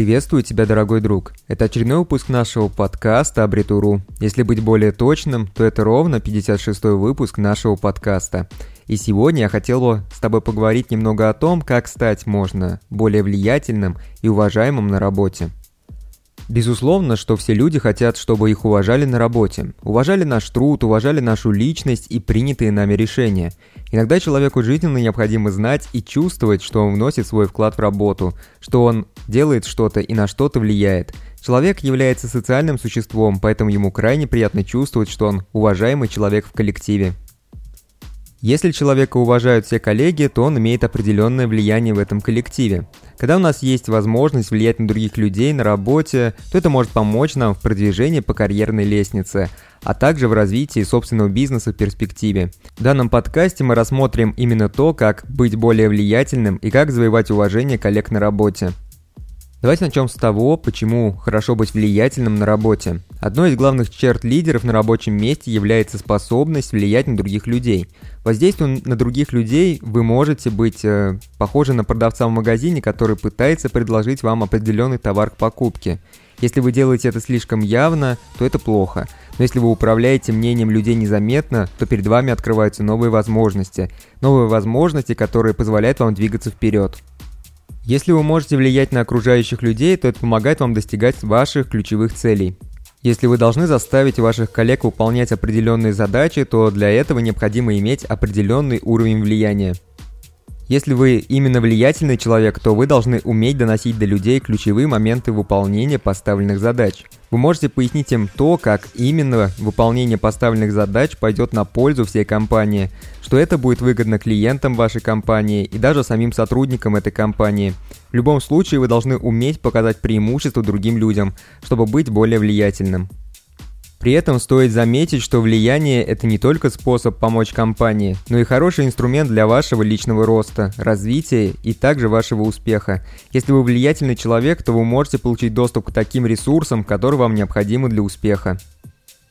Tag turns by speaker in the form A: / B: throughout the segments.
A: Приветствую тебя, дорогой друг. Это очередной выпуск нашего подкаста Абритуру. Если быть более точным, то это ровно 56-й выпуск нашего подкаста. И сегодня я хотел бы с тобой поговорить немного о том, как стать можно более влиятельным и уважаемым на работе. Безусловно, что все люди хотят, чтобы их уважали на работе, уважали наш труд, уважали нашу личность и принятые нами решения. Иногда человеку жизненно необходимо знать и чувствовать, что он вносит свой вклад в работу, что он делает что-то и на что-то влияет. Человек является социальным существом, поэтому ему крайне приятно чувствовать, что он уважаемый человек в коллективе. Если человека уважают все коллеги, то он имеет определенное влияние в этом коллективе. Когда у нас есть возможность влиять на других людей на работе, то это может помочь нам в продвижении по карьерной лестнице, а также в развитии собственного бизнеса в перспективе. В данном подкасте мы рассмотрим именно то, как быть более влиятельным и как завоевать уважение коллег на работе. Давайте начнем с того, почему хорошо быть влиятельным на работе. Одной из главных черт лидеров на рабочем месте является способность влиять на других людей. Воздействуя на других людей, вы можете быть э, похожи на продавца в магазине, который пытается предложить вам определенный товар к покупке. Если вы делаете это слишком явно, то это плохо. Но если вы управляете мнением людей незаметно, то перед вами открываются новые возможности. Новые возможности, которые позволяют вам двигаться вперед. Если вы можете влиять на окружающих людей, то это помогает вам достигать ваших ключевых целей. Если вы должны заставить ваших коллег выполнять определенные задачи, то для этого необходимо иметь определенный уровень влияния. Если вы именно влиятельный человек, то вы должны уметь доносить до людей ключевые моменты выполнения поставленных задач. Вы можете пояснить им то, как именно выполнение поставленных задач пойдет на пользу всей компании, что это будет выгодно клиентам вашей компании и даже самим сотрудникам этой компании. В любом случае вы должны уметь показать преимущество другим людям, чтобы быть более влиятельным. При этом стоит заметить, что влияние – это не только способ помочь компании, но и хороший инструмент для вашего личного роста, развития и также вашего успеха. Если вы влиятельный человек, то вы можете получить доступ к таким ресурсам, которые вам необходимы для успеха.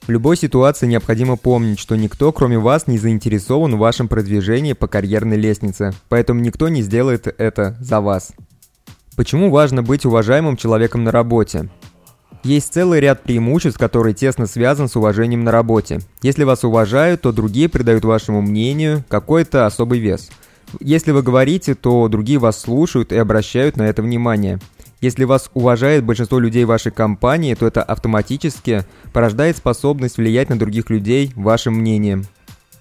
A: В любой ситуации необходимо помнить, что никто, кроме вас, не заинтересован в вашем продвижении по карьерной лестнице, поэтому никто не сделает это за вас. Почему важно быть уважаемым человеком на работе? Есть целый ряд преимуществ, которые тесно связан с уважением на работе. Если вас уважают, то другие придают вашему мнению какой-то особый вес. Если вы говорите, то другие вас слушают и обращают на это внимание. Если вас уважает большинство людей вашей компании, то это автоматически порождает способность влиять на других людей вашим мнением.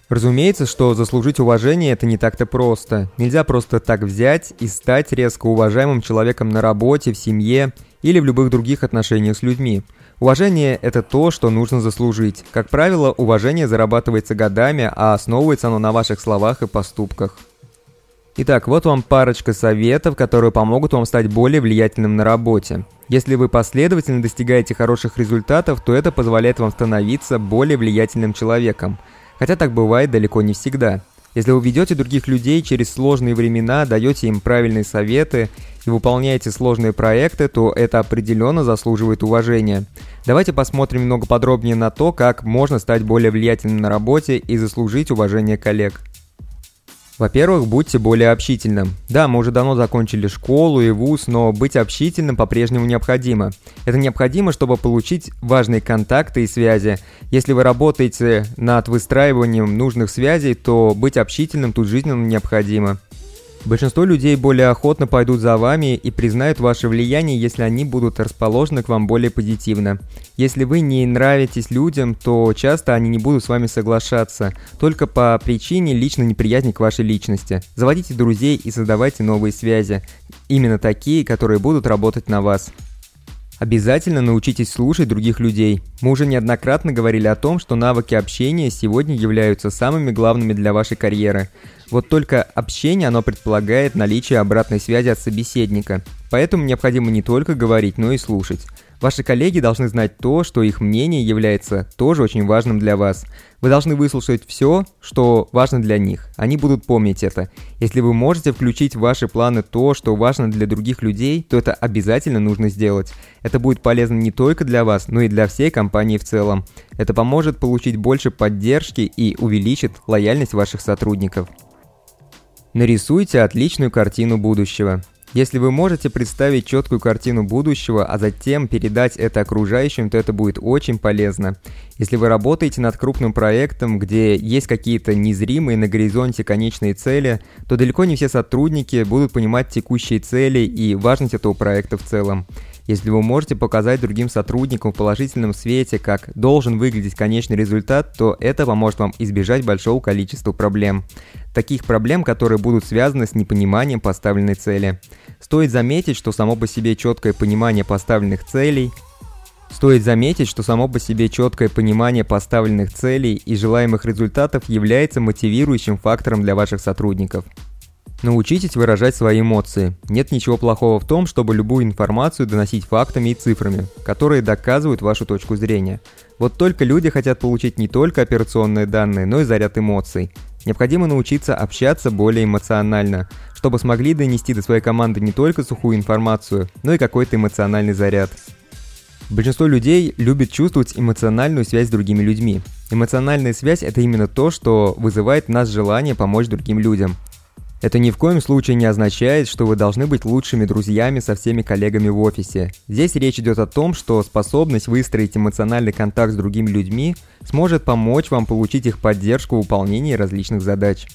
A: Разумеется, что заслужить уважение это не так-то просто. Нельзя просто так взять и стать резко уважаемым человеком на работе, в семье или в любых других отношениях с людьми. Уважение – это то, что нужно заслужить. Как правило, уважение зарабатывается годами, а основывается оно на ваших словах и поступках. Итак, вот вам парочка советов, которые помогут вам стать более влиятельным на работе. Если вы последовательно достигаете хороших результатов, то это позволяет вам становиться более влиятельным человеком. Хотя так бывает далеко не всегда. Если вы ведете других людей через сложные времена, даете им правильные советы и выполняете сложные проекты, то это определенно заслуживает уважения. Давайте посмотрим немного подробнее на то, как можно стать более влиятельным на работе и заслужить уважение коллег. Во-первых, будьте более общительным. Да, мы уже давно закончили школу и вуз, но быть общительным по-прежнему необходимо. Это необходимо, чтобы получить важные контакты и связи. Если вы работаете над выстраиванием нужных связей, то быть общительным тут жизненно необходимо. Большинство людей более охотно пойдут за вами и признают ваше влияние, если они будут расположены к вам более позитивно. Если вы не нравитесь людям, то часто они не будут с вами соглашаться, только по причине личной неприязни к вашей личности. Заводите друзей и создавайте новые связи. Именно такие, которые будут работать на вас. Обязательно научитесь слушать других людей. Мы уже неоднократно говорили о том, что навыки общения сегодня являются самыми главными для вашей карьеры. Вот только общение, оно предполагает наличие обратной связи от собеседника. Поэтому необходимо не только говорить, но и слушать. Ваши коллеги должны знать то, что их мнение является тоже очень важным для вас. Вы должны выслушать все, что важно для них. Они будут помнить это. Если вы можете включить в ваши планы то, что важно для других людей, то это обязательно нужно сделать. Это будет полезно не только для вас, но и для всей компании в целом. Это поможет получить больше поддержки и увеличит лояльность ваших сотрудников. Нарисуйте отличную картину будущего. Если вы можете представить четкую картину будущего, а затем передать это окружающим, то это будет очень полезно. Если вы работаете над крупным проектом, где есть какие-то незримые на горизонте конечные цели, то далеко не все сотрудники будут понимать текущие цели и важность этого проекта в целом. Если вы можете показать другим сотрудникам в положительном свете, как должен выглядеть конечный результат, то это поможет вам избежать большого количества проблем. Таких проблем, которые будут связаны с непониманием поставленной цели. Стоит заметить, что само по себе четкое понимание поставленных целей Стоит заметить, что само по себе четкое понимание поставленных целей и желаемых результатов является мотивирующим фактором для ваших сотрудников. Научитесь выражать свои эмоции. Нет ничего плохого в том, чтобы любую информацию доносить фактами и цифрами, которые доказывают вашу точку зрения. Вот только люди хотят получить не только операционные данные, но и заряд эмоций. Необходимо научиться общаться более эмоционально, чтобы смогли донести до своей команды не только сухую информацию, но и какой-то эмоциональный заряд. Большинство людей любит чувствовать эмоциональную связь с другими людьми. Эмоциональная связь – это именно то, что вызывает в нас желание помочь другим людям. Это ни в коем случае не означает, что вы должны быть лучшими друзьями со всеми коллегами в офисе. Здесь речь идет о том, что способность выстроить эмоциональный контакт с другими людьми сможет помочь вам получить их поддержку в выполнении различных задач.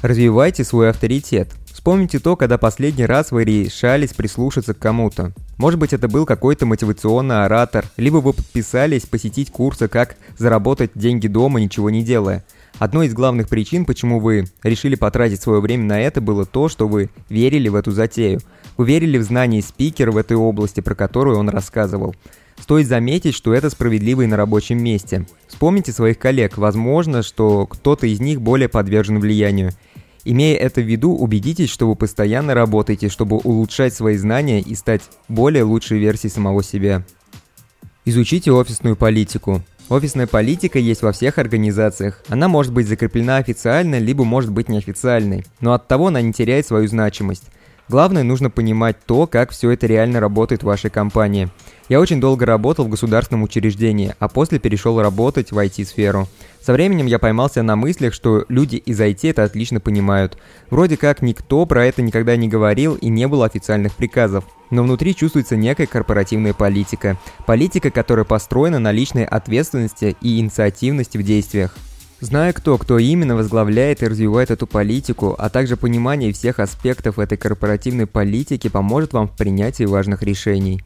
A: Развивайте свой авторитет. Вспомните то, когда последний раз вы решались прислушаться к кому-то. Может быть, это был какой-то мотивационный оратор, либо вы подписались посетить курсы «Как заработать деньги дома, ничего не делая». Одной из главных причин, почему вы решили потратить свое время на это, было то, что вы верили в эту затею. Вы верили в знания спикера в этой области, про которую он рассказывал. Стоит заметить, что это справедливо и на рабочем месте. Вспомните своих коллег, возможно, что кто-то из них более подвержен влиянию. Имея это в виду, убедитесь, что вы постоянно работаете, чтобы улучшать свои знания и стать более лучшей версией самого себя. Изучите офисную политику. Офисная политика есть во всех организациях. Она может быть закреплена официально, либо может быть неофициальной, но от того она не теряет свою значимость. Главное, нужно понимать то, как все это реально работает в вашей компании. Я очень долго работал в государственном учреждении, а после перешел работать в IT-сферу. Со временем я поймался на мыслях, что люди из IT это отлично понимают. Вроде как никто про это никогда не говорил и не было официальных приказов. Но внутри чувствуется некая корпоративная политика. Политика, которая построена на личной ответственности и инициативности в действиях. Зная кто, кто именно возглавляет и развивает эту политику, а также понимание всех аспектов этой корпоративной политики поможет вам в принятии важных решений.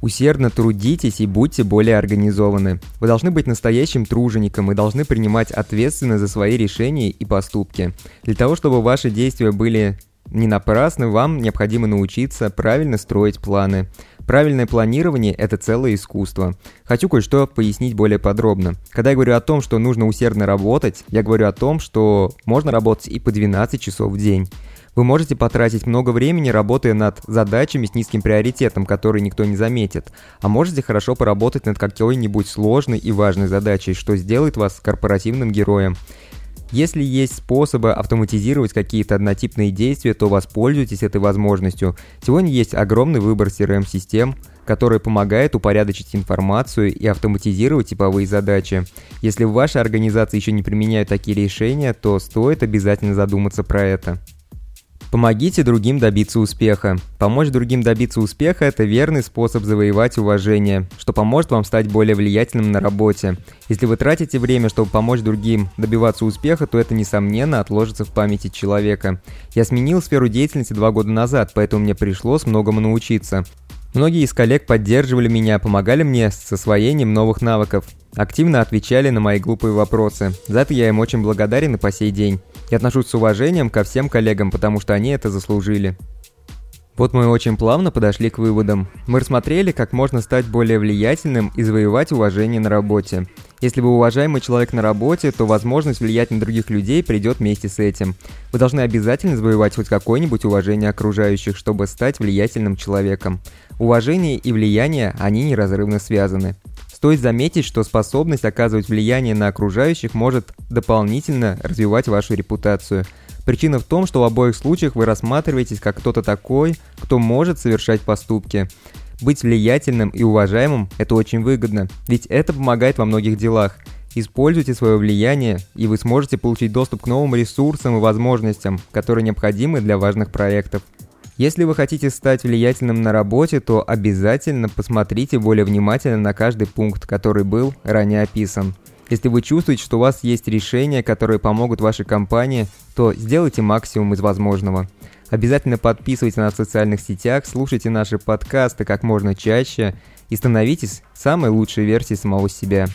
A: Усердно трудитесь и будьте более организованы. Вы должны быть настоящим тружеником и должны принимать ответственность за свои решения и поступки. Для того, чтобы ваши действия были не напрасны, вам необходимо научиться правильно строить планы. Правильное планирование – это целое искусство. Хочу кое-что пояснить более подробно. Когда я говорю о том, что нужно усердно работать, я говорю о том, что можно работать и по 12 часов в день. Вы можете потратить много времени, работая над задачами с низким приоритетом, которые никто не заметит. А можете хорошо поработать над какой-нибудь сложной и важной задачей, что сделает вас корпоративным героем. Если есть способы автоматизировать какие-то однотипные действия, то воспользуйтесь этой возможностью. Сегодня есть огромный выбор CRM-систем, который помогает упорядочить информацию и автоматизировать типовые задачи. Если в вашей организации еще не применяют такие решения, то стоит обязательно задуматься про это. Помогите другим добиться успеха. Помочь другим добиться успеха – это верный способ завоевать уважение, что поможет вам стать более влиятельным на работе. Если вы тратите время, чтобы помочь другим добиваться успеха, то это, несомненно, отложится в памяти человека. Я сменил сферу деятельности два года назад, поэтому мне пришлось многому научиться. Многие из коллег поддерживали меня, помогали мне с освоением новых навыков, активно отвечали на мои глупые вопросы. За это я им очень благодарен и по сей день. Я отношусь с уважением ко всем коллегам, потому что они это заслужили. Вот мы очень плавно подошли к выводам. Мы рассмотрели, как можно стать более влиятельным и завоевать уважение на работе. Если вы уважаемый человек на работе, то возможность влиять на других людей придет вместе с этим. Вы должны обязательно завоевать хоть какое-нибудь уважение окружающих, чтобы стать влиятельным человеком. Уважение и влияние, они неразрывно связаны. Стоит заметить, что способность оказывать влияние на окружающих может дополнительно развивать вашу репутацию. Причина в том, что в обоих случаях вы рассматриваетесь как кто-то такой, кто может совершать поступки. Быть влиятельным и уважаемым – это очень выгодно, ведь это помогает во многих делах. Используйте свое влияние, и вы сможете получить доступ к новым ресурсам и возможностям, которые необходимы для важных проектов. Если вы хотите стать влиятельным на работе, то обязательно посмотрите более внимательно на каждый пункт, который был ранее описан. Если вы чувствуете, что у вас есть решения, которые помогут вашей компании, то сделайте максимум из возможного. Обязательно подписывайтесь на нас в социальных сетях, слушайте наши подкасты как можно чаще и становитесь самой лучшей версией самого себя.